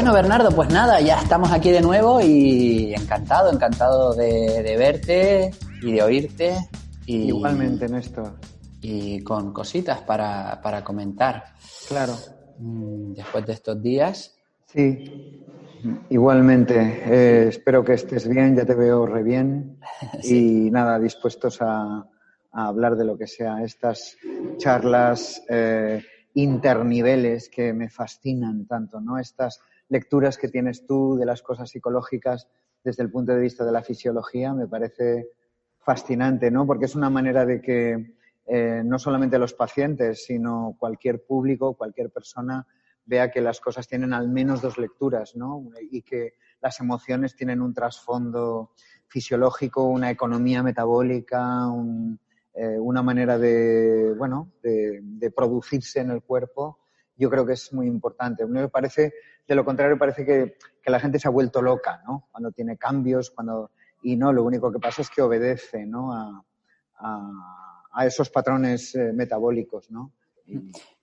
Bueno, Bernardo, pues nada, ya estamos aquí de nuevo y encantado, encantado de, verte y de oírte. Y, Igualmente, Néstor. Y con cositas para, para comentar. Claro. Mm, después de estos días. Sí, igualmente. Eh, espero que estés bien, ya te veo re bien. Y nada, dispuestos a, hablar de lo que sea. Estas charlas eh, interniveles que me fascinan tanto, ¿no? Estas lecturas que tienes tú de las cosas psicológicas desde el punto de vista de la fisiología me parece fascinante, ¿no? Porque es una manera de que eh, no solamente los pacientes, sino cualquier público, cualquier persona vea que las cosas tienen al menos dos lecturas, ¿no? Y que las emociones tienen un trasfondo fisiológico, una economía metabólica, eh, una manera de, bueno, de, de, producirse en el cuerpo. Yo creo que es muy importante. Me parece de lo contrario, parece que, la gente se ha vuelto loca, ¿no? Cuando tiene cambios, cuando... Y no, lo único que pasa es que obedece, ¿no? A, esos patrones eh, metabólicos, ¿no?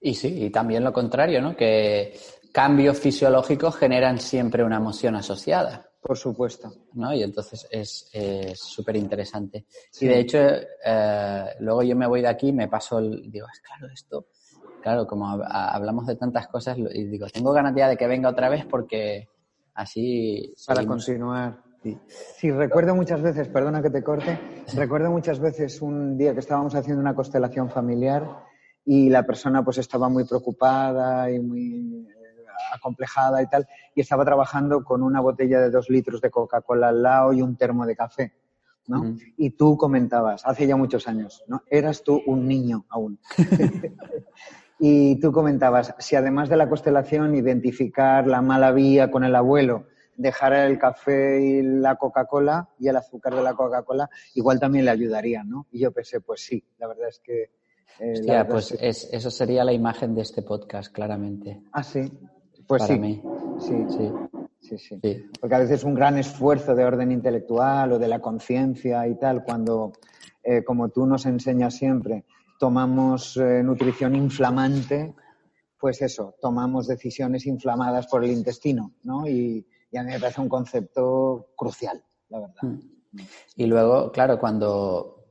Y... sí, y también lo contrario, ¿no? Que cambios fisiológicos generan siempre una emoción asociada. Por supuesto. ¿no? Y entonces es súper interesante. Y de hecho, eh, luego yo me voy de aquí, me paso el, digo, es claro, esto claro, como hablamos de tantas cosas, y digo, tengo ganas ya de que venga otra vez porque así... Para continuar. Sí. recuerdo muchas veces, perdona que te corte, recuerdo muchas veces un día que estábamos haciendo una constelación familiar y la persona pues estaba muy preocupada y muy eh, acomplejada y tal, y estaba trabajando con una botella de dos litros de Coca-Cola al lado y un termo de café. ¿no? Y tú comentabas, hace ya muchos años, ¿no? Eras tú un niño aún. Y tú comentabas, si además de la constelación, identificar la mala vía con el abuelo, dejar el café y la Coca-Cola y el azúcar de la Coca-Cola, igual también le ayudaría, ¿no? Y yo pensé, pues sí, la verdad es que... Eh, pues eso sería la imagen de este podcast, claramente. Ah, sí. Pues Para sí. Mí. Sí. sí. Sí, sí. Porque a veces un gran esfuerzo de orden intelectual o de la conciencia y tal, cuando, eh, como tú nos enseñas siempre, tomamos eh, nutrición inflamante, pues eso, tomamos decisiones inflamadas por el intestino, ¿no? Y, a mí me parece un concepto crucial, la verdad. Mm. Y luego, claro, cuando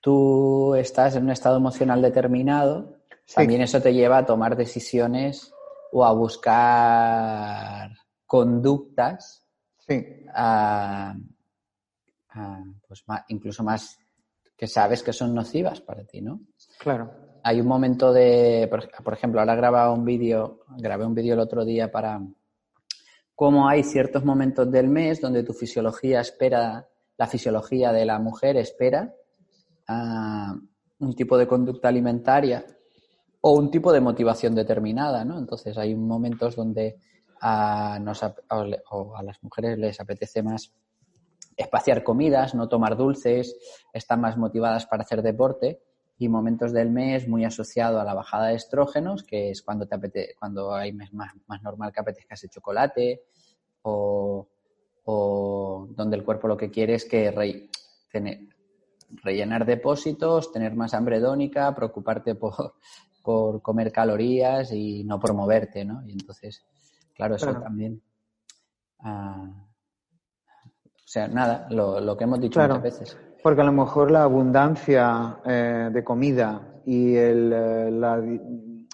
tú estás en un estado emocional determinado, también eso te lleva a tomar decisiones o a buscar conductas pues incluso más que sabes que son nocivas para ti, ¿no? Claro. Hay un momento de, por, ejemplo, ahora grababa un vídeo, grabé un vídeo el otro día para cómo hay ciertos momentos del mes donde tu fisiología espera, la fisiología de la mujer espera ah, un tipo de conducta alimentaria o un tipo de motivación determinada, ¿no? Entonces hay momentos donde a, a las mujeres les apetece más espaciar comidas, no tomar dulces, están más motivadas para hacer deporte y momentos del mes muy asociado a la bajada de estrógenos, que es cuando te apete cuando hay mes más, más normal que apetezca ese chocolate o, donde el cuerpo lo que quiere es que rellenar depósitos, tener más hambre dónica, preocuparte por, por comer calorías y no promoverte, ¿no? Y entonces, claro, eso también. Ah, o sea, nada, lo, que hemos dicho muchas veces. Porque a lo mejor la abundancia eh, de comida y el, eh, la,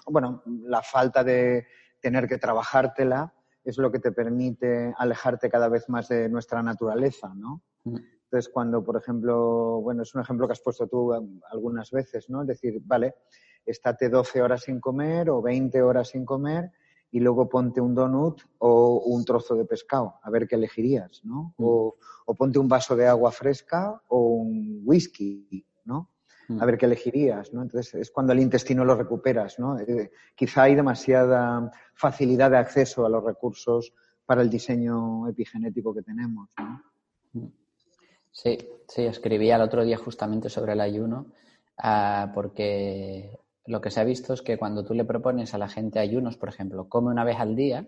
bueno, la falta de tener que trabajártela es lo que te permite alejarte cada vez más de nuestra naturaleza, ¿no? Mm. Entonces, cuando, por ejemplo, bueno, es un ejemplo que has puesto tú eh, algunas veces, ¿no? Es decir, vale, estate 12 horas sin comer o 20 horas sin comer y luego ponte un donut o un trozo de pescado, a ver qué elegirías, ¿no? Mm. O, ponte un vaso de agua fresca o un whisky, ¿no? Mm. A ver qué elegirías, ¿no? Entonces es cuando el intestino lo recuperas, ¿no? Eh, quizá hay demasiada facilidad de acceso a los recursos para el diseño epigenético que tenemos, ¿no? Mm. Sí, sí, escribí el otro día justamente sobre el ayuno, ah, porque lo que se ha visto es que cuando tú le propones a la gente ayunos, por ejemplo, come una vez al día,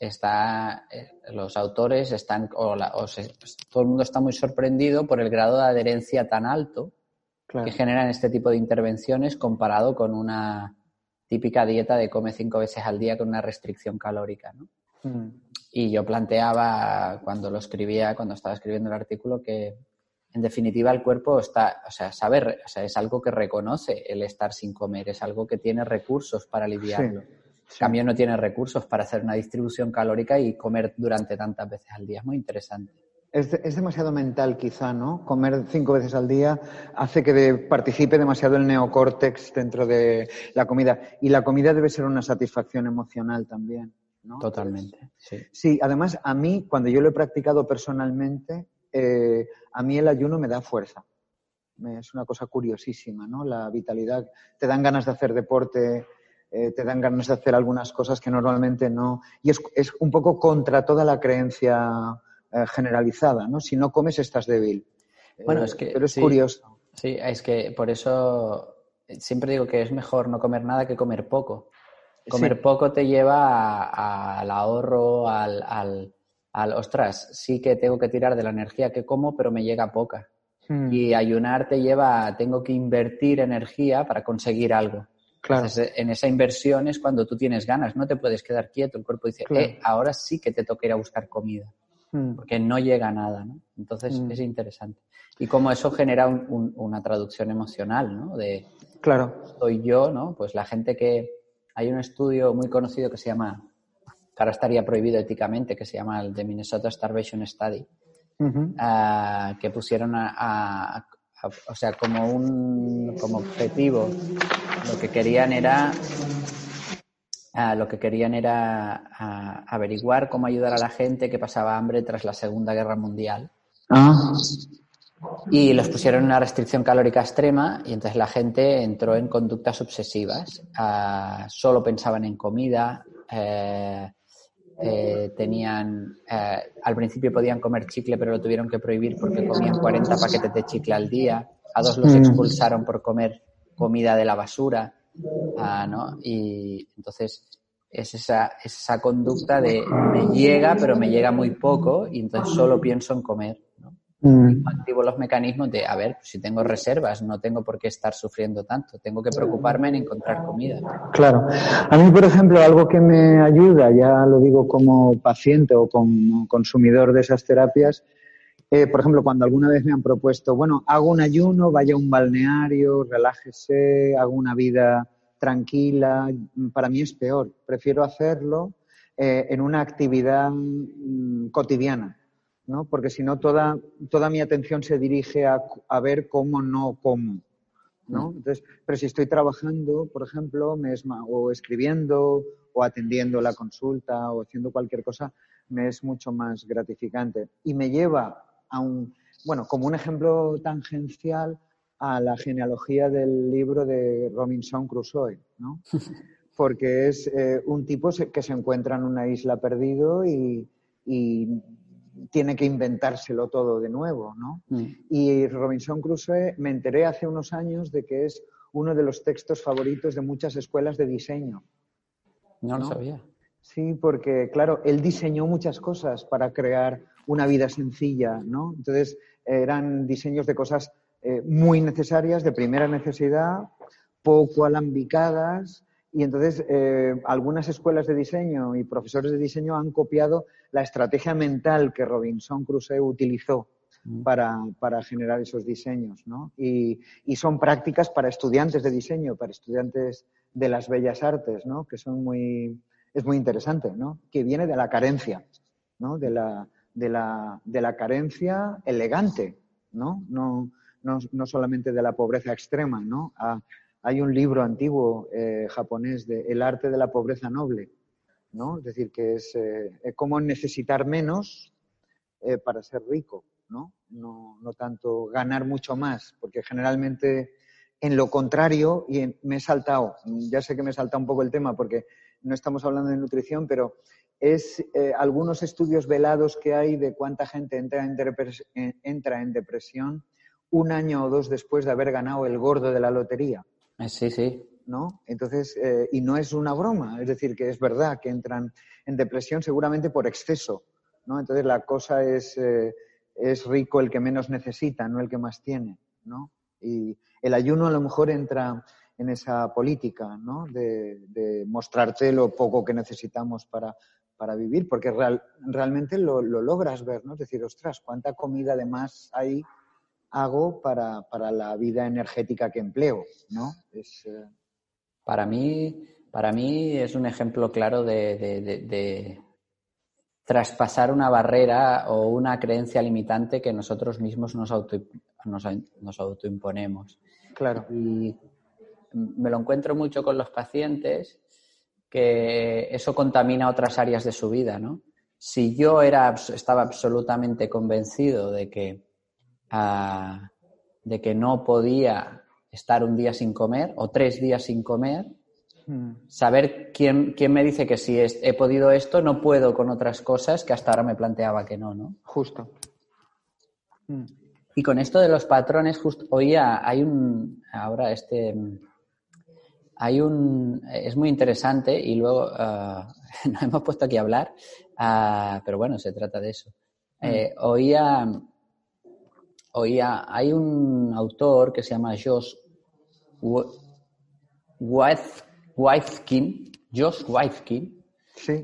está, eh, los autores están, o, pues, todo el mundo está muy sorprendido por el grado de adherencia tan alto que generan este tipo de intervenciones comparado con una típica dieta de come cinco veces al día con una restricción calórica, ¿no? Mm. Y yo planteaba cuando lo escribía, cuando estaba escribiendo el artículo, que en definitiva el cuerpo está, o sea, saber, o sea, es algo que reconoce el estar sin comer, es algo que tiene recursos para aliviarlo. Sí, sí. cambio no tiene recursos para hacer una distribución calórica y comer durante tantas veces al día. Es muy interesante. Es, de- es demasiado mental, quizá, ¿no? Comer cinco veces al día hace que de- participe demasiado el neocórtex dentro de la comida. Y la comida debe ser una satisfacción emocional también, ¿no? Totalmente. Sí. Sí, además, a mí, cuando yo lo he practicado personalmente, eh, a mí el ayuno me da fuerza. Es una cosa curiosísima, ¿no? La vitalidad. Te dan ganas de hacer deporte, eh, te dan ganas de hacer algunas cosas que normalmente no. Y es, es un poco contra toda la creencia eh, generalizada, ¿no? Si no comes, estás débil. Bueno, es que Pero es sí. curioso. Sí, es que por eso siempre digo que es mejor no comer nada que comer poco. Comer Sí. poco te lleva a- al ahorro, al, al, al, ostras, sí que tengo que tirar de la energía que como, pero me llega poca. Mm, Y ayunar te lleva a tengo que invertir energía para conseguir algo. claro. Entonces, en esa inversión es cuando tú tienes ganas, no te puedes quedar quieto. El cuerpo dice, Claro. eh, ahora sí que te toca ir a buscar comida, Mm, porque no llega nada, ¿no? Entonces Mm. es interesante. Y cómo eso genera un- un- una traducción emocional, ¿no? De claro. soy yo, ¿no? Pues la gente que... Hay un estudio muy conocido que se llama, que ahora estaría prohibido éticamente, que se llama el de Minnesota Starvation Study, ah, que pusieron a, a- a- o sea, como un como objetivo, lo que querían era ah, lo que querían era ah, averiguar cómo ayudar a la gente que pasaba hambre tras la Segunda Guerra Mundial. Ah, Y los pusieron en una restricción calórica extrema y entonces la gente entró en conductas obsesivas. Solo pensaban en comida, eh, eh, tenían, eh, al principio podían comer chicle pero lo tuvieron que prohibir porque comían 40 paquetes de chicle al día. A dos los Mm. expulsaron por comer comida de la basura. ah, ¿no? Y entonces es esa, es esa conducta de me llega pero me llega muy poco y entonces solo pienso en comer. ¿no? Mm, activo los mecanismos de, a ver, si tengo reservas, no tengo por qué estar sufriendo tanto, tengo que preocuparme en encontrar comida. Claro. A mí, por ejemplo, algo que me ayuda, ya lo digo como paciente o como consumidor de esas terapias, eh, por ejemplo, cuando alguna vez me han propuesto, bueno, hago un ayuno, vaya a un balneario, relájese, hago una vida tranquila, para mí es peor. Prefiero hacerlo eh, en una actividad mm, cotidiana, ¿no? Porque si no, toda, toda mi atención se dirige a, a ver cómo no como. ¿no? Entonces, pero si estoy trabajando, por ejemplo, me es o escribiendo o atendiendo la consulta o haciendo cualquier cosa, me es mucho más gratificante. Y me lleva a un, bueno, como un ejemplo tangencial a la genealogía del libro de Robinson Crusoe, ¿no? Porque es eh, un tipo que se encuentra en una isla perdido y, y tiene que inventárselo todo de nuevo, ¿no? Y Robinson Crusoe me enteré hace unos años de que es uno de los textos favoritos de muchas escuelas de diseño. No lo sabía. Sí, porque claro, él diseñó muchas cosas para crear una vida sencilla, ¿no? Entonces eran diseños de cosas eh, muy necesarias, de primera necesidad, poco alambicadas, y entonces eh, algunas escuelas de diseño y profesores de diseño han copiado la estrategia mental que Robinson Crusoe utilizó Mm. para, para generar esos diseños, ¿no? Y, y son prácticas para estudiantes de diseño, para estudiantes de las bellas artes, ¿no? Que son muy, es muy interesante, ¿no? Que viene de la carencia, ¿no? De la, de la, de la carencia elegante, ¿no? No, no, no solamente de la pobreza extrema, ¿no? Ah, hay un libro antiguo eh, japonés de El arte de la pobreza noble, ¿no? Es decir, que es eh, cómo necesitar menos eh, para ser rico, ¿no? ¿no? No tanto ganar mucho más, porque generalmente en lo contrario, y me he saltado, ya sé que me he saltado un poco el tema porque no estamos hablando de nutrición, pero es algunos estudios velados que hay de cuánta gente entra en depresión un año o dos después de haber ganado el gordo de la lotería. Eh, Sí, sí. ¿no? Entonces, eh, y no es una broma, es decir, que es verdad que entran en depresión seguramente por exceso, ¿no? Entonces la cosa es, eh, es rico el que menos necesita, no el que más tiene, ¿no? Y el ayuno a lo mejor entra en esa política, ¿no? De, mostrarte lo poco que necesitamos para, para vivir, porque realmente lo, logras ver, ¿no? Es decir, ostras, cuánta comida además hay hago para, la vida energética que empleo, ¿no? Es, eh, Para mí, para mí es un ejemplo claro de, traspasar una barrera o una creencia limitante que nosotros mismos nos, nos, autoimponemos. Claro. Y me lo encuentro mucho con los pacientes que eso contamina otras áreas de su vida, ¿no? Si yo era, estaba absolutamente convencido de que, ah, de que no podía estar un día sin comer o tres días sin comer, Mm. Saber quién, quién, me dice que si he podido esto, no puedo con otras cosas que hasta ahora me planteaba que no, ¿no? Justo. Mm. Y con esto de los patrones, justo oía, hay un, ahora este, hay un, es muy interesante y luego uh, no hemos puesto aquí a hablar, uh, pero bueno, se trata de eso. Mm. Eh, oía, oía, hay un autor que se llama Josh Wifkin, Josh Wifkin,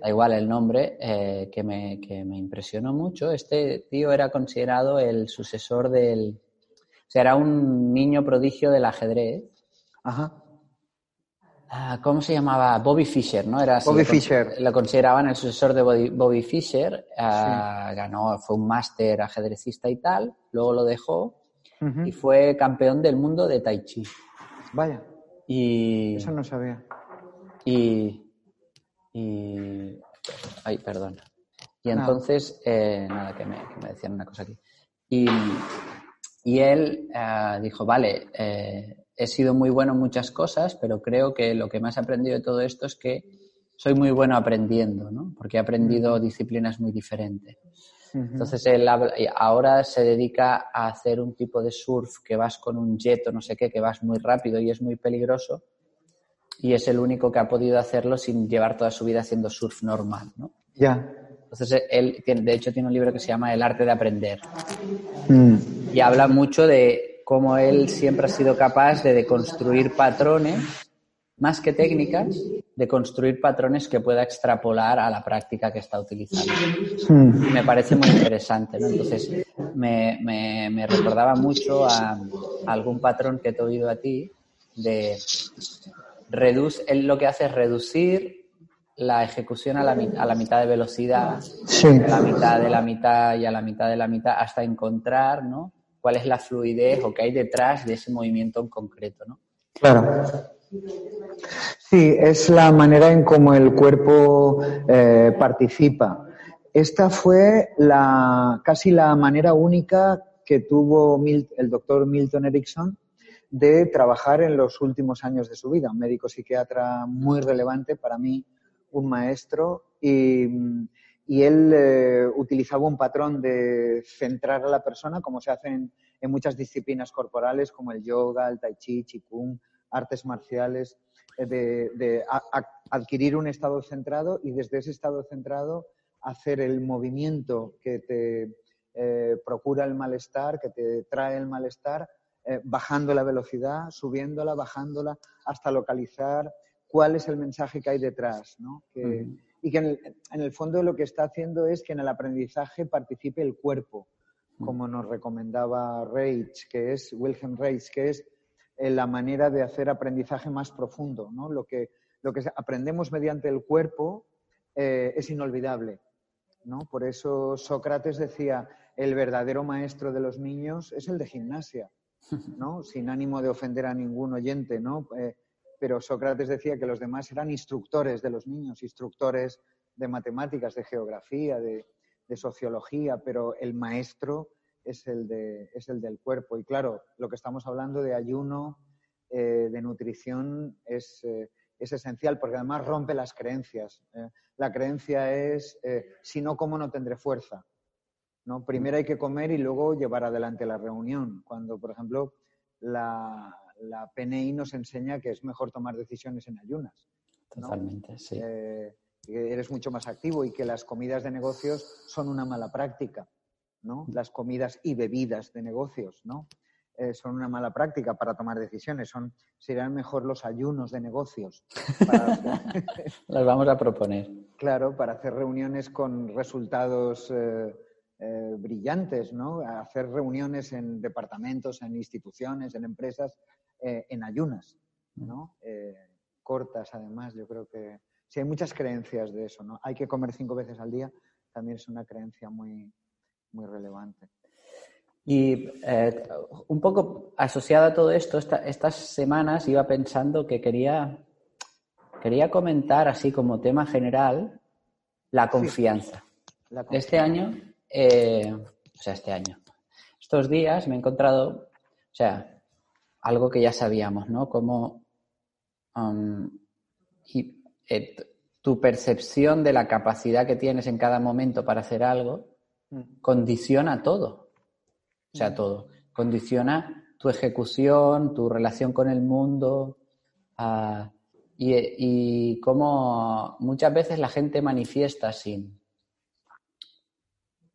da igual el nombre, eh, que, me, que, me, impresionó mucho. Este tío era considerado el sucesor del... O sea, era un niño prodigio del ajedrez. Ajá. Ah, ¿Cómo se llamaba? Bobby Fischer, ¿no? Era Bobby Fischer. Lo consideraban el sucesor de Bobby, Fischer. Ah, ganó, fue un máster ajedrecista y tal. Luego lo dejó y fue campeón del mundo de Tai Chi. Vaya. Y... Eso no sabía. Y, ay, perdón. Y entonces, eh, nada, que me, decían una cosa aquí. Y, él eh, dijo, vale, eh, he sido muy bueno en muchas cosas, pero creo que lo que más he aprendido de todo esto es que soy muy bueno aprendiendo, ¿no? Porque he aprendido disciplinas muy diferentes. Entonces él ahora se dedica a hacer un tipo de surf que vas con un jet o no sé qué, que vas muy rápido y es muy peligroso, y es el único que ha podido hacerlo sin llevar toda su vida haciendo surf normal, ¿no? Ya. Entonces, él, de hecho, tiene un libro que se llama El arte de aprender. Mm. Y habla mucho de cómo él siempre ha sido capaz de deconstruir patrones, más que técnicas, de construir patrones que pueda extrapolar a la práctica que está utilizando. Mm. Y me parece muy interesante, ¿no? Entonces, me, me, recordaba mucho a algún patrón que te he oído a ti de reduce, él lo que hace es reducir la ejecución a la, a la mitad de velocidad, a la mitad de la mitad y a la mitad de la mitad, hasta encontrar ¿no? Cuál es la fluidez o qué hay detrás de ese movimiento en concreto. ¿no? Claro. Sí, es la manera en cómo el cuerpo eh, participa. Esta fue la, casi la manera única que tuvo el doctor Milton Erickson de trabajar en los últimos años de su vida. Un médico psiquiatra muy relevante para mí, un maestro, y, él eh, utilizaba un patrón de centrar a la persona, como se hace en, muchas disciplinas corporales, como el yoga, el tai chi, qigong, artes marciales, eh, de, adquirir un estado centrado y desde ese estado centrado hacer el movimiento que te eh, procura el malestar, que te trae el malestar, eh, bajando la velocidad, subiéndola, bajándola, hasta localizar cuál es el mensaje que hay detrás. ¿no? Y que en el, fondo lo que está haciendo es que en el aprendizaje participe el cuerpo, como nos recomendaba Reich, que es Wilhelm Reich, que es eh, la manera de hacer aprendizaje más profundo. ¿no? Lo, que, lo que aprendemos mediante el cuerpo eh, es inolvidable. ¿no? Por eso Sócrates decía, el verdadero maestro de los niños es el de gimnasia. ¿no? Sin ánimo de ofender a ningún oyente, ¿no? Eh, pero Sócrates decía que los demás eran instructores de los niños, instructores de matemáticas, de geografía, de, sociología, pero el maestro es el, de, es el del cuerpo. Y claro, lo que estamos hablando de ayuno, eh, de nutrición, es, eh, es, esencial porque además rompe las creencias. la creencia es, si no como no tendré fuerza. ¿no? Primero hay que comer y luego llevar adelante la reunión. Cuando, por ejemplo, la, PNI nos enseña que es mejor tomar decisiones en ayunas. Totalmente, sí. Eh, eres mucho más activo y que las comidas de negocios son una mala práctica, ¿no? Las comidas y bebidas de negocios, ¿no? eh, son una mala práctica para tomar decisiones. Son, serían mejor los ayunos de negocios. Los vamos a proponer. Claro, para hacer reuniones con resultados eh, eh, brillantes, ¿no? Hacer reuniones en departamentos, en instituciones, en empresas, en ayunas, ¿no? cortas, además, yo creo que sí hay muchas creencias de eso, ¿no? Hay que comer cinco veces al día, también es una creencia muy, muy relevante. Y eh, un poco asociada a todo esto, estas semanas iba pensando que quería, quería comentar, así como tema general, la confianza. Este año, eh, o sea, este año, estos días me he encontrado, o sea, algo que ya sabíamos, ¿no? Como um, eh, tu percepción de la capacidad que tienes en cada momento para hacer algo mm. condiciona todo. O sea, todo. Condiciona tu ejecución, tu relación con el mundo. Ah, y, y cómo muchas veces la gente manifiesta sin,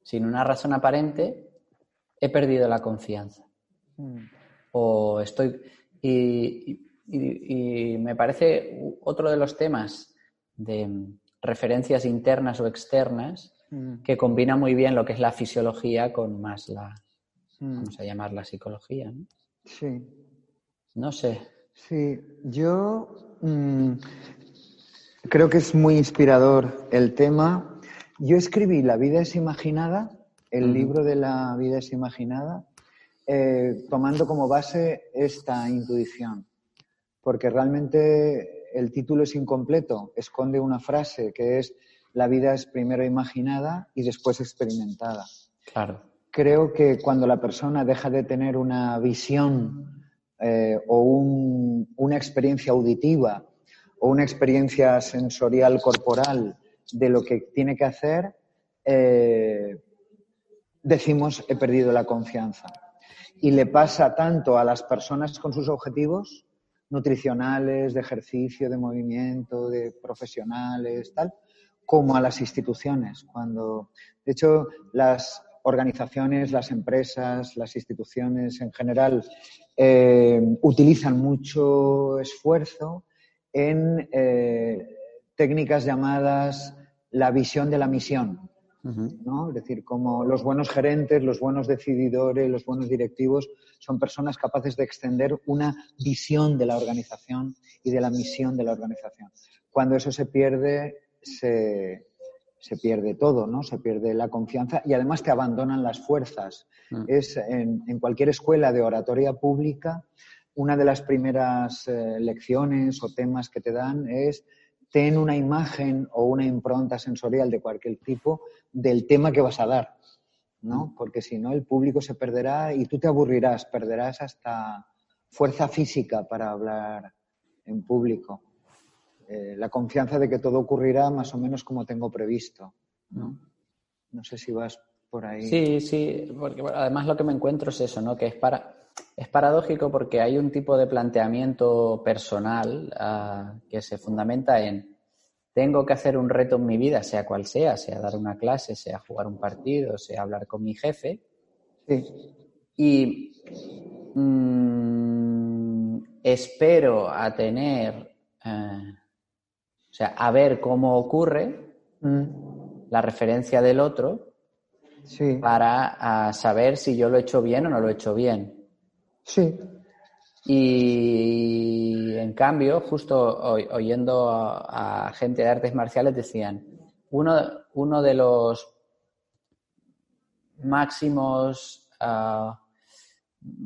sin una razón aparente, he perdido la confianza. Mm. O estoy. Y, y, me parece otro de los temas de referencias internas o externas mm. que combina muy bien lo que es la fisiología con más la, Mm. vamos a llamar la psicología, ¿no? Sí. No sé. Sí, yo mm, creo que es muy inspirador el tema. Yo escribí La vida es imaginada, el libro de la vida es imaginada, eh, tomando como base esta intuición, porque realmente el título es incompleto, esconde una frase que es la vida es primero imaginada y después experimentada. Claro creo que cuando la persona deja de tener una visión eh, o una experiencia auditiva o una experiencia sensorial corporal de lo que tiene que hacer, eh, decimos he perdido la confianza. Y le pasa tanto a las personas con sus objetivos nutricionales, de ejercicio, de movimiento, de profesionales, tal, como a las instituciones. Cuando, de hecho, las organizaciones, las empresas, las instituciones en general eh, utilizan mucho esfuerzo en eh, técnicas llamadas la visión de la misión. ¿No? Es decir, como los buenos gerentes, los buenos decididores, los buenos directivos son personas capaces de extender una visión de la organización y de la misión de la organización. Cuando eso se pierde, se, se pierde todo, ¿no? Se pierde la confianza y además te abandonan las fuerzas. Mm. Es en, cualquier escuela de oratoria pública, una de las primeras eh, lecciones o temas que te dan es ten una imagen o una impronta sensorial de cualquier tipo del tema que vas a dar, ¿no? Mm. Porque si no, el público se perderá y tú te aburrirás, perderás hasta fuerza física para hablar en público. Eh, la confianza de que todo ocurrirá más o menos como tengo previsto. ¿no? no sé si vas por ahí. Sí, sí, porque además lo que me encuentro es eso, ¿no? Que es para es paradójico porque hay un tipo de planteamiento personal ah, que se fundamenta en tengo que hacer un reto en mi vida, sea cual sea, sea dar una clase, sea jugar un partido, sea hablar con mi jefe. Sí. Y mm, espero a tener eh, o sea, a ver cómo ocurre mm. la referencia del otro para saber si yo lo he hecho bien o no lo he hecho bien. Sí. Y en cambio, justo oyendo a, gente de artes marciales decían, uno, uno de los máximos, uh,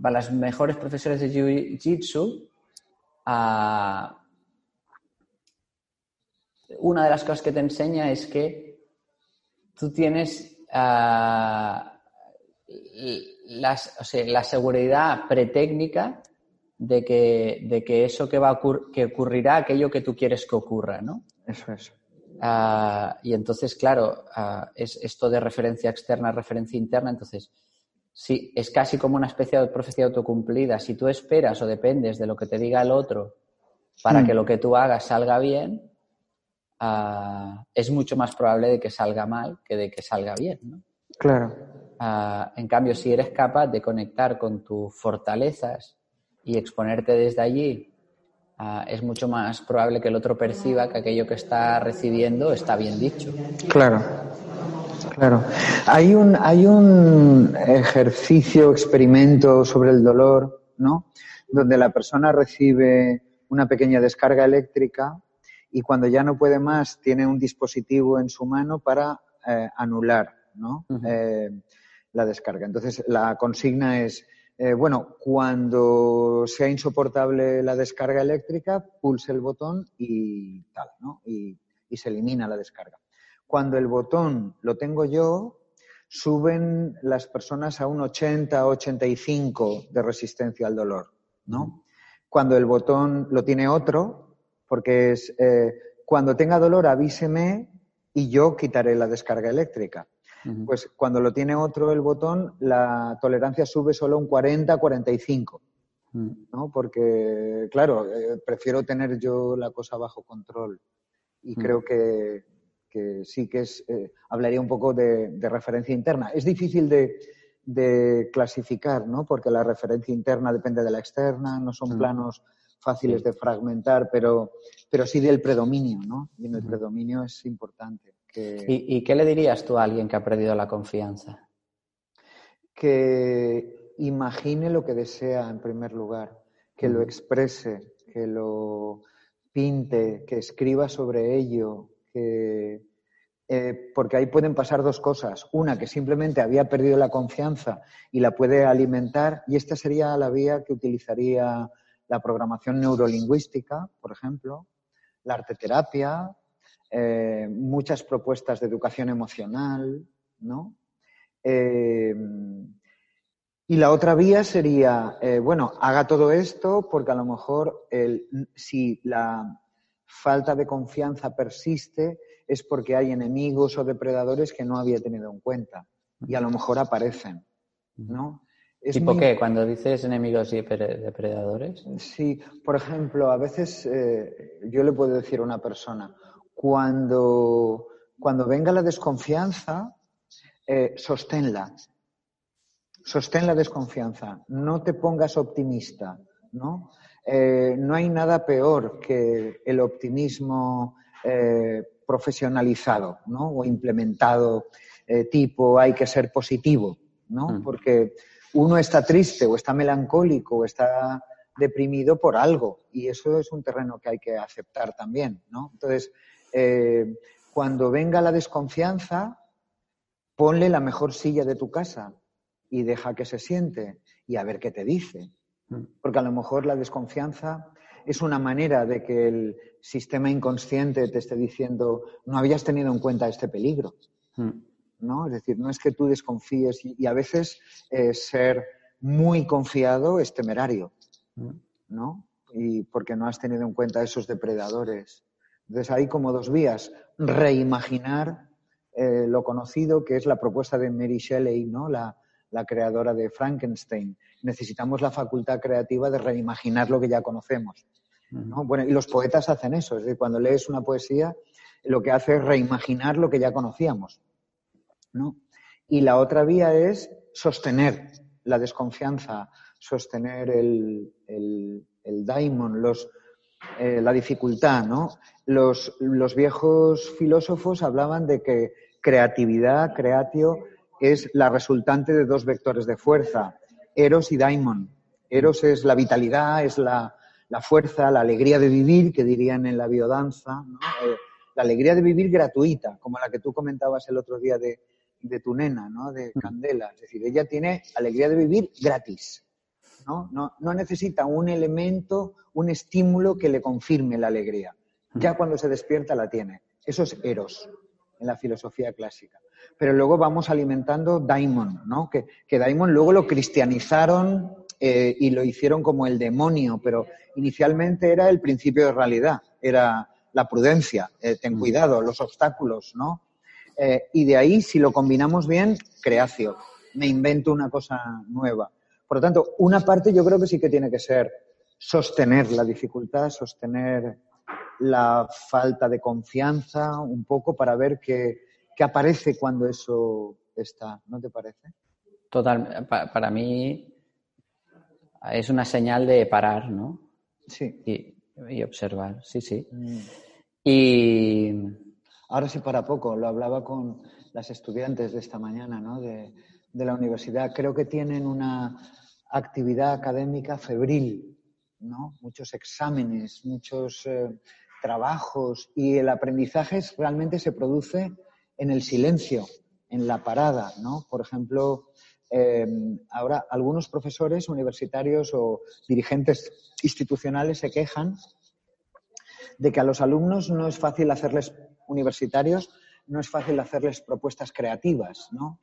las mejores profesores de Jiu-Jitsu, uh, una de las cosas que te enseña es que tú tienes ah, la seguridad pretécnica de que, de que eso que, va que ocurrirá, aquello que tú quieres que ocurra, ¿no? Eso es. Ah, y entonces, claro, ah, es esto de referencia externa, referencia interna, entonces, sí, es casi como una especie de profecía autocumplida. Si tú esperas o dependes de lo que te diga el otro para que lo que tú hagas salga bien, es mucho más probable de que salga mal que de que salga bien. ¿no? Claro. Ah, en cambio, si eres capaz de conectar con tus fortalezas y exponerte desde allí, ah, es mucho más probable que el otro perciba que aquello que está recibiendo está bien dicho. Claro, claro. Hay un, hay un ejercicio, experimento sobre el dolor, ¿no? Donde la persona recibe una pequeña descarga eléctrica y cuando ya no puede más tiene un dispositivo en su mano para eh, anular, ¿no? La descarga. Entonces, la consigna es, eh, bueno, cuando sea insoportable la descarga eléctrica, pulse el botón y tal, ¿no? Y, se elimina la descarga. Cuando el botón lo tengo yo, suben las personas a un 80-85 de resistencia al dolor, ¿no? Cuando el botón lo tiene otro, porque es, eh, cuando tenga dolor avíseme y yo quitaré la descarga eléctrica. Pues cuando lo tiene otro el botón, la tolerancia sube solo un 40-45. Mm. ¿no? Porque, claro, eh, prefiero tener yo la cosa bajo control. Y mm. creo que, sí que es, eh, hablaría un poco de, referencia interna. Es difícil de, clasificar, ¿no? Porque la referencia interna depende de la externa, no son planos fáciles de fragmentar, pero, pero sí del predominio, ¿no? Y en el predominio es importante. ¿Y, qué le dirías tú a alguien que ha perdido la confianza? Que imagine lo que desea en primer lugar, que lo exprese, que lo pinte, que escriba sobre ello, que, eh, porque ahí pueden pasar dos cosas. Una, que simplemente había perdido la confianza y la puede alimentar, y esta sería la vía que utilizaría la programación neurolingüística, por ejemplo, la arteterapia, eh, muchas propuestas de educación emocional, ¿no? Eh, y la otra vía sería, eh, bueno, haga todo esto porque a lo mejor si la falta de confianza persiste es porque hay enemigos o depredadores que no había tenido en cuenta y a lo mejor aparecen, ¿no? ¿Y por qué? Cuando dices enemigos y depredadores. Sí, por ejemplo, a veces yo le puedo decir a una persona, cuando, cuando venga la desconfianza, eh, sosténla. Sostén la desconfianza. No te pongas optimista, ¿no? Eh, no hay nada peor que el optimismo eh, profesionalizado, ¿no? O implementado tipo hay que ser positivo, ¿no? Mm. Porque uno está triste o está melancólico o está deprimido por algo y eso es un terreno que hay que aceptar también, ¿no? Entonces, eh, cuando venga la desconfianza, ponle la mejor silla de tu casa y deja que se siente y a ver qué te dice. Mm. Porque a lo mejor la desconfianza es una manera de que el sistema inconsciente te esté diciendo no habías tenido en cuenta este peligro. Mm. ¿no? Es decir, no es que tú desconfíes y, a veces eh, ser muy confiado es temerario, mm. ¿no? Y porque no has tenido en cuenta esos depredadores. Entonces hay como dos vías. Reimaginar eh, lo conocido, que es la propuesta de Mary Shelley, ¿no? La, creadora de Frankenstein. Necesitamos la facultad creativa de reimaginar lo que ya conocemos. Bueno, y los poetas hacen eso. Es decir, cuando lees una poesía, lo que hace es reimaginar lo que ya conocíamos. Y la otra vía es sostener la desconfianza, sostener el, el, el daimon, los, eh, la dificultad, ¿no? Los, viejos filósofos hablaban de que creatividad, creatio, es la resultante de dos vectores de fuerza, Eros y Daimon. Eros es la vitalidad, es la, fuerza, la alegría de vivir, que dirían en la biodanza, eh, la alegría de vivir gratuita, como la que tú comentabas el otro día de, de tu nena, ¿no? de mm. Candela. Es decir, ella tiene alegría de vivir gratis. ¿No? No, necesita un elemento, un estímulo que le confirme la alegría. Ya cuando se despierta la tiene. Eso es Eros en la filosofía clásica. Pero luego vamos alimentando Daimon, ¿no? Que, que Daimon luego lo cristianizaron eh, y lo hicieron como el demonio, pero inicialmente era el principio de realidad, era la prudencia, eh, ten cuidado, los obstáculos, ¿no? Eh, y de ahí, si lo combinamos bien, creación. Me invento una cosa nueva. Por lo tanto, una parte yo creo que sí que tiene que ser sostener la dificultad, sostener la falta de confianza un poco para ver qué, aparece cuando eso está, ¿no te parece? Total, para mí es una señal de parar, ¿no? Sí. Y, observar, sí, sí. Mm. Y. Ahora sí para poco, lo hablaba con las estudiantes de esta mañana, ¿no? De, la universidad. Creo que tienen una actividad académica febril, ¿no? Muchos exámenes, muchos eh, trabajos y el aprendizaje realmente se produce en el silencio, en la parada, ¿no? Por ejemplo, Em, ahora, algunos profesores universitarios o dirigentes institucionales se quejan de que a los alumnos no es fácil hacerles universitarios, no es fácil hacerles propuestas creativas, ¿no?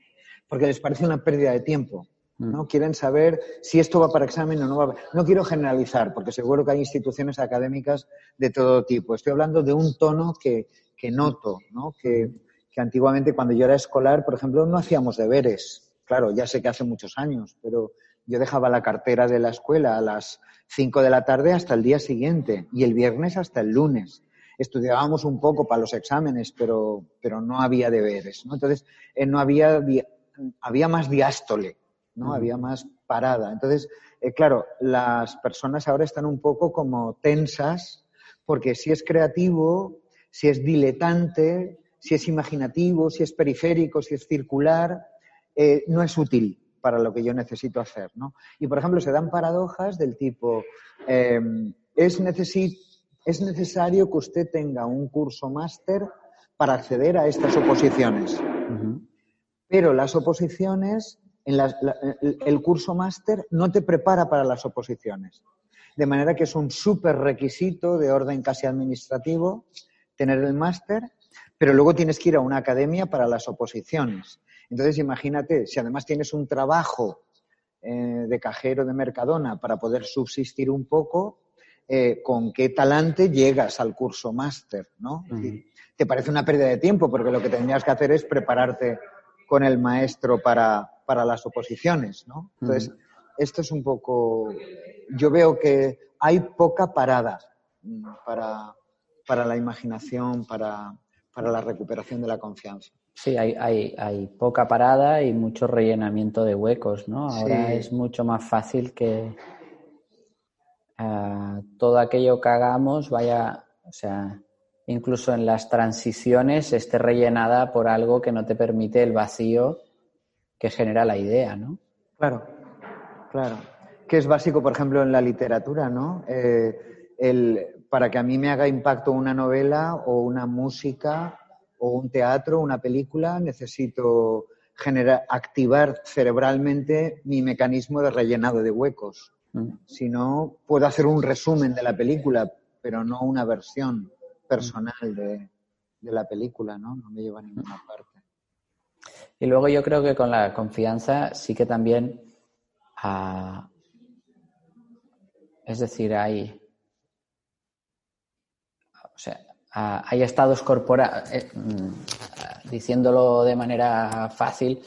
Porque les parece una pérdida de tiempo. ¿no? Mm. Quieren saber si esto va para examen o no va. No quiero generalizar, porque seguro que hay instituciones académicas de todo tipo. Estoy hablando de un tono que, que noto, ¿no? Que, que antiguamente, cuando yo era escolar, por ejemplo, no hacíamos deberes claro, ya sé que hace muchos años, pero yo dejaba la cartera de la escuela a las 5 de la tarde hasta el día siguiente y el viernes hasta el lunes. Estudiábamos un poco para los exámenes, pero, pero no había deberes. ¿no? Entonces, eh, no había, había más diástole, ¿no? Había más parada. Entonces, eh, claro, las personas ahora están un poco como tensas porque si es creativo, si es diletante, si es imaginativo, si es periférico, si es circular, eh, no es útil para lo que yo necesito hacer. ¿no? Y, por ejemplo, se dan paradojas del tipo, em, es, es necesario que usted tenga un curso máster para acceder a estas oposiciones. Pero las oposiciones, en el curso máster no te prepara para las oposiciones. De manera que es un súper requisito de orden casi administrativo tener el máster, pero luego tienes que ir a una academia para las oposiciones. Entonces, imagínate, si además tienes un trabajo eh, de cajero de Mercadona para poder subsistir un poco, eh, con qué talante llegas al curso máster, ¿no? Te parece una pérdida de tiempo porque lo que tendrías que hacer es prepararte con el maestro para, las oposiciones, ¿no? Entonces, esto es un poco... Yo veo que hay poca parada mm, para, para la imaginación, para, para la recuperación de la confianza. Sí, hay, hay, hay, poca parada y mucho rellenamiento de huecos, ¿no? Ahora es mucho más fácil que eh, todo aquello que hagamos vaya, o sea, incluso en las transiciones esté rellenada por algo que no te permite el vacío que genera la idea, ¿no? Claro, claro. Que es básico, por ejemplo, en la literatura, ¿no? Eh, el, para que a mí me haga impacto una novela o una música o un teatro, una película, necesito generar, activar cerebralmente mi mecanismo de rellenado de huecos. Mm. Si no, puedo hacer un resumen de la película, pero no una versión personal de, la película, ¿no? No me lleva a ninguna parte. Y luego yo creo que con la confianza sí que también, ah, es decir, hay, o sea, hay estados corporales, eh, mm, diciéndolo de manera fácil,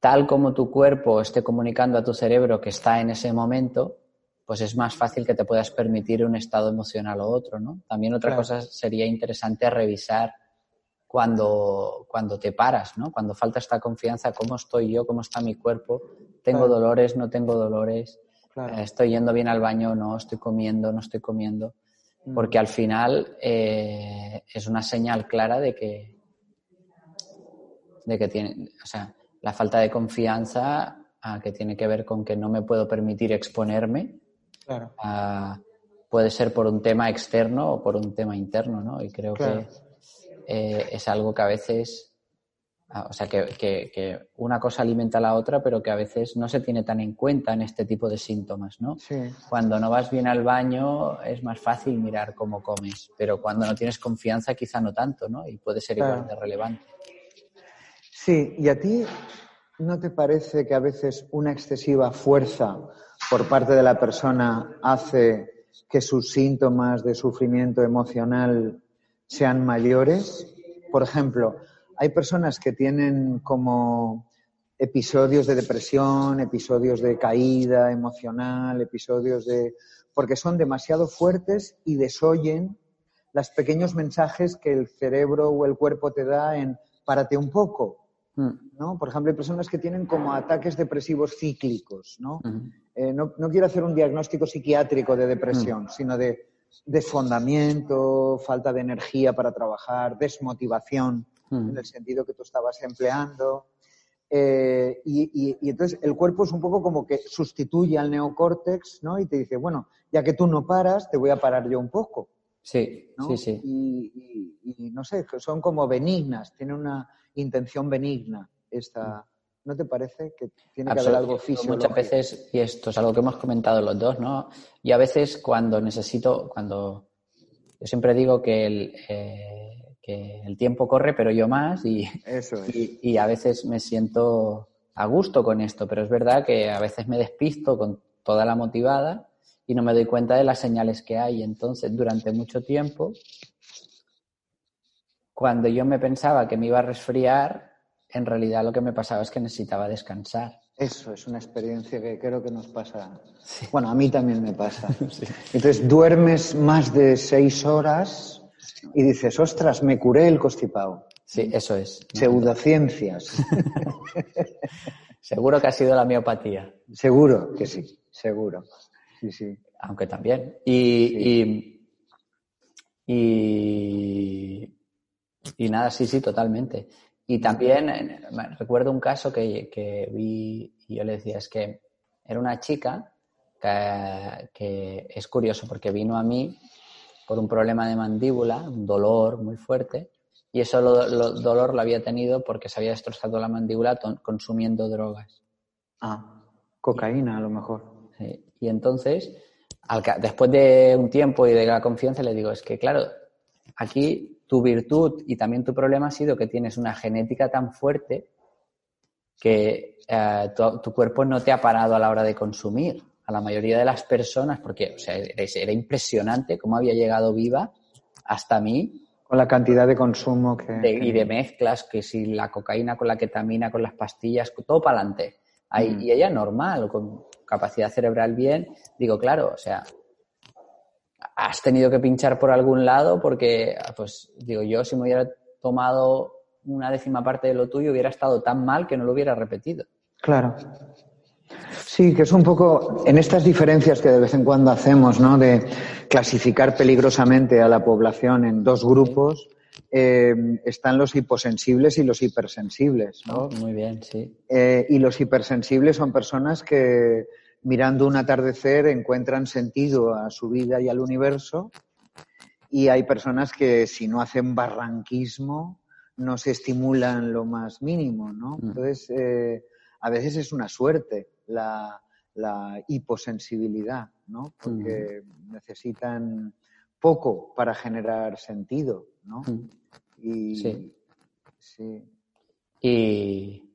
tal como tu cuerpo esté comunicando a tu cerebro que está en ese momento, pues es más fácil que te puedas permitir un estado emocional o otro, ¿no? También otra cosa sería interesante revisar cuando, cuando te paras, ¿no? Cuando falta esta confianza, cómo estoy yo, cómo está mi cuerpo, tengo dolores, no tengo dolores, eh, estoy yendo bien al baño, no, estoy comiendo, no estoy comiendo porque al final eh, es una señal clara de que, de que tiene, o sea, la falta de confianza ah, que tiene que ver con que no me puedo permitir exponerme, ah, puede ser por un tema externo o por un tema interno, ¿no? Y creo que eh, es algo que a veces Ah, o sea, que, una cosa alimenta a la otra, pero que a veces no se tiene tan en cuenta en este tipo de síntomas, ¿no? Cuando no vas bien al baño es más fácil mirar cómo comes, pero cuando no tienes confianza quizá no tanto, ¿no? Y puede ser igual de relevante. Sí, ¿y a ti no te parece que a veces una excesiva fuerza por parte de la persona hace que sus síntomas de sufrimiento emocional sean mayores? Por ejemplo, hay personas que tienen como episodios de depresión, episodios de caída emocional, episodios de... porque son demasiado fuertes y desoyen los pequeños mensajes que el cerebro o el cuerpo te da en párate un poco. ¿No? Por ejemplo, hay personas que tienen como ataques depresivos cíclicos, ¿no? Mm. Eh, no, quiero hacer un diagnóstico psiquiátrico de depresión, mm. sino de desfondamiento, falta de energía para trabajar, desmotivación, en el sentido que tú estabas empleando. Eh, y, entonces el cuerpo es un poco como que sustituye al neocórtex, ¿no? Y te dice, bueno, ya que tú no paras, te voy a parar yo un poco. Sí, sí, sí. Y, no sé, son como benignas, tienen una intención benigna esta. ¿No te parece que tiene que haber algo físico? Muchas veces, y esto es algo que hemos comentado los dos, ¿no? Y a veces cuando necesito, cuando yo siempre digo que el, eh, que el tiempo corre, pero yo más, y, Eso y, a veces me siento a gusto con esto, pero es verdad que a veces me despisto con toda la motivada y no me doy cuenta de las señales que hay. Entonces, durante mucho tiempo, cuando yo me pensaba que me iba a resfriar, en realidad lo que me pasaba es que necesitaba descansar. Eso es una experiencia que creo que nos pasa. Bueno, a mí también me pasa. Entonces duermes más de seis horas y dices, ostras, me curé el constipado. Sí, eso es. Pseudociencias. Seguro que ha sido la miopatía. Seguro que sí, seguro. Sí, sí. Aunque también. Y, y, y, nada, sí, sí, totalmente. Y también eh, recuerdo un caso que, vi y yo le decía, es que era una chica que, es curioso porque vino a mí por un problema de mandíbula, un dolor muy fuerte, y ese dolor lo había tenido porque se había destrozado la mandíbula consumiendo drogas. Ah, cocaína a lo mejor. Y entonces, después de un tiempo y de la confianza, le digo, es que claro, aquí tu virtud y también tu problema ha sido que tienes una genética tan fuerte que eh, tu, cuerpo no te ha parado a la hora de consumir. A la mayoría de las personas, porque o sea, era, impresionante cómo había llegado viva hasta mí. Con la cantidad de consumo que... y de mezclas, que si la cocaína con la ketamina, con las pastillas, todo para adelante. Mm. Y ella normal, con capacidad cerebral bien, digo, claro, o sea, has tenido que pinchar por algún lado porque, pues, digo, yo si me hubiera tomado una décima parte de lo tuyo hubiera estado tan mal que no lo hubiera repetido. Claro. Sí, que es un poco en estas diferencias que de vez en cuando hacemos, ¿no? De clasificar peligrosamente a la población en dos grupos, eh, están los hiposensibles y los hipersensibles. ¿no? muy bien, sí. Eh, y los hipersensibles son personas que mirando un atardecer encuentran sentido a su vida y al universo. Y hay personas que si no hacen barranquismo no se estimulan lo más mínimo, ¿no? Mm. Entonces, eh, a veces es una suerte la, hiposensibilidad, ¿no? Porque mm. necesitan poco para generar sentido, ¿no? Mm. Y, sí. Y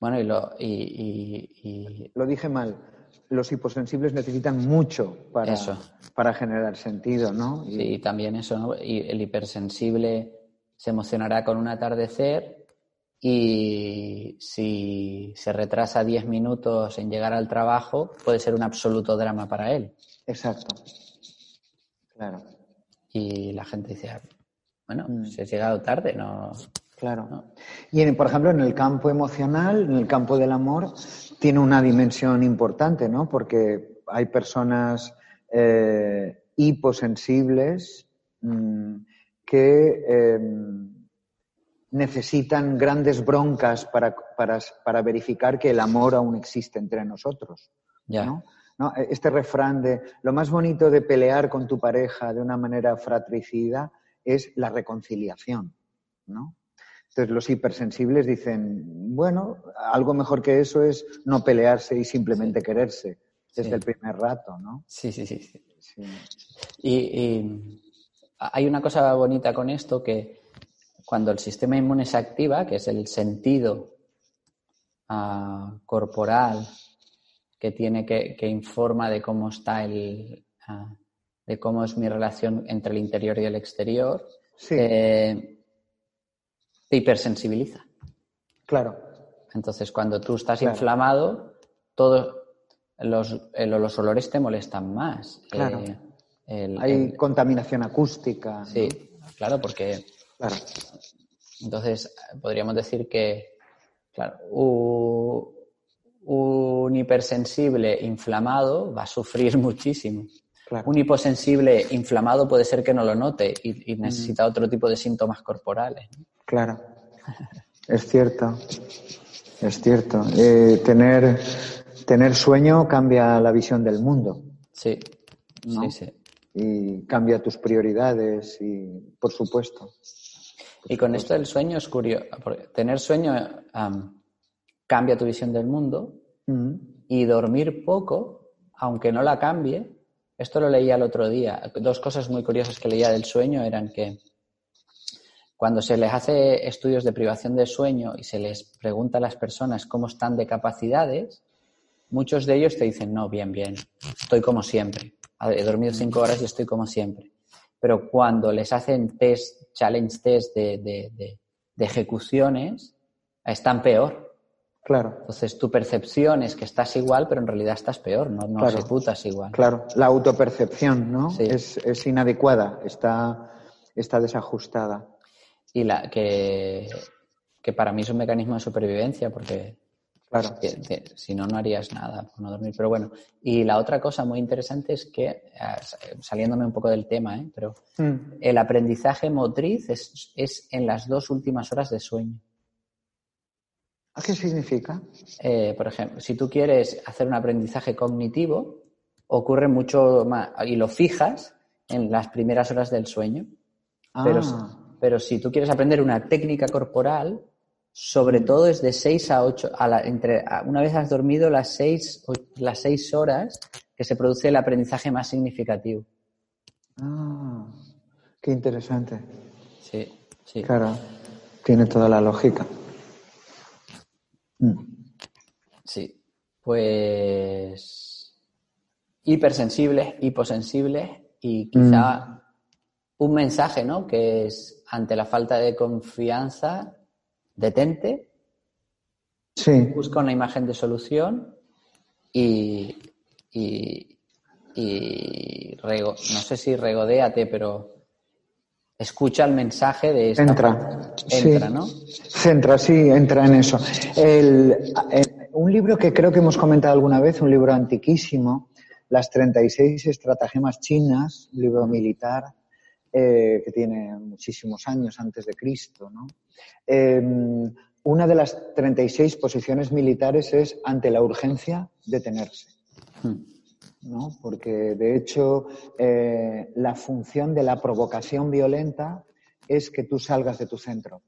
bueno, y lo, y, lo dije mal. Los hiposensibles necesitan mucho para, para generar sentido, ¿no? Y... Sí, también eso, ¿no? Y el hipersensible se emocionará con un atardecer y si se retrasa 10 minutos en llegar al trabajo, puede ser un absoluto drama para él. Exacto. Claro. Y la gente dice, ah, bueno, mm. si has llegado tarde, no. Claro. Y, por ejemplo, en el campo emocional, en el campo del amor, tiene una dimensión importante, ¿no? Porque hay personas eh, hiposensibles mm, que em, necesitan grandes broncas para, para, verificar que el amor aún existe entre nosotros. Ya. ¿no? Este refrán de lo más bonito de pelear con tu pareja de una manera fratricida es la reconciliación, ¿no? Entonces los hipersensibles dicen, bueno, algo mejor que eso es no pelearse y simplemente quererse desde el primer rato, ¿no? Sí, sí, sí. Y, hay una cosa bonita con esto que cuando el sistema inmune se activa, que es el sentido ah, corporal que tiene que, que, informa de cómo está el, ah, de cómo es mi relación entre el interior y el exterior, eh, te hipersensibiliza. Claro. Entonces, cuando tú estás inflamado, todos los, los, olores te molestan más. Claro. Eh, Hay contaminación acústica. Sí, claro, porque Entonces, podríamos decir que, claro, un hipersensible inflamado va a sufrir muchísimo. Un hiposensible inflamado puede ser que no lo note y, mm. necesita otro tipo de síntomas corporales. Claro, es cierto, es cierto. Eh, tener, tener sueño cambia la visión del mundo. Sí, sí, sí. Y cambia tus prioridades y, por supuesto. y con esto del sueño es curioso. Tener sueño cambia tu visión del mundo mm. y dormir poco, aunque no la cambie, esto lo leía el otro día. Dos cosas muy curiosas que leía del sueño eran que cuando se les hace estudios de privación de sueño y se les pregunta a las personas cómo están de capacidades, muchos de ellos te dicen, no, bien, bien, estoy como siempre. He dormido cinco horas y estoy como siempre. Pero cuando les hacen test, challenge test de, de ejecuciones, están peor Claro. Entonces tu percepción es que estás igual, pero en realidad estás peor, no, no ejecutas igual. Claro, la autopercepción, ¿no? Es, inadecuada, está, está desajustada. Y la que, que para mí es un mecanismo de supervivencia, porque Claro. si no, no harías nada por no dormir. Pero bueno, y la otra cosa muy interesante es que, eh, saliéndome un poco del tema, ¿eh? pero mm. el aprendizaje motriz es, es, en las dos últimas horas de sueño. ¿Qué significa? Eh, por ejemplo, si tú quieres hacer un aprendizaje cognitivo, ocurre mucho más, y lo fijas en las primeras horas del sueño. Ah. pero, si tú quieres aprender una técnica corporal, sobre todo es de 6 a 8, a la, entre, una vez has dormido las 6 las seis horas que se produce el aprendizaje más significativo. Ah, qué interesante. Sí, sí. Claro, tiene toda la lógica. Mm. Sí, pues hipersensibles, hiposensibles y quizá mm. Un mensaje, ¿no? Que es ante la falta de confianza, detente, sí. busca una imagen de solución y, y, no sé si regodéate, pero escucha el mensaje de esta entra, entra ¿no? Entra, sí, entra en eso. El, un libro que creo que hemos comentado alguna vez, un libro antiquísimo, Las 36 estratagemas chinas, un libro militar eh, que tiene muchísimos años antes de Cristo, ¿no? Em, una de las 36 posiciones militares es ante la urgencia detenerse. Hmm. ¿no? Porque de hecho eh, la función de la provocación violenta es que tú salgas de tu centro.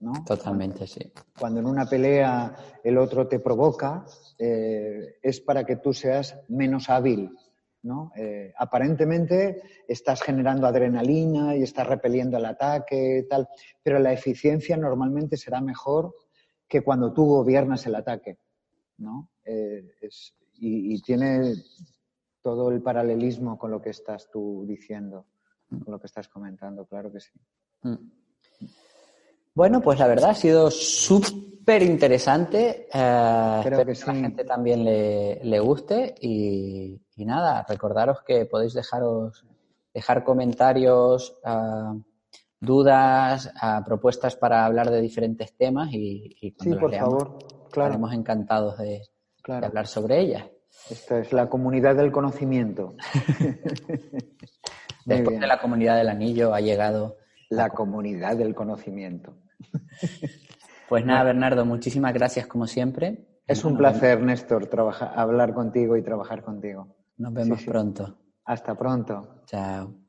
¿no? Totalmente, sí. Cuando en una pelea el otro te provoca, eh, es para que tú seas menos hábil. ¿No? Eh, aparentemente estás generando adrenalina y estás repeliendo el ataque, tal, pero la eficiencia normalmente será mejor que cuando tú gobiernas el ataque. ¿no? es, y, tiene todo el paralelismo con lo que estás tú diciendo, con lo que estás comentando, claro que sí. Mm. Bueno, pues la verdad ha sido súper interesante. Eh, espero que, a la gente también le, guste y, nada, recordaros que podéis dejaros, dejar comentarios, eh, dudas, eh, propuestas para hablar de diferentes temas y, cuando sí, por favor, claro. estaremos encantados de, de hablar sobre ella. Esta es la comunidad del conocimiento. Después de la comunidad del anillo ha llegado la comunidad del conocimiento. Pues nada, Bernardo, muchísimas gracias como siempre. Es un placer, Néstor, trabajar, hablar contigo y trabajar contigo. Nos vemos pronto. Hasta pronto. Chao.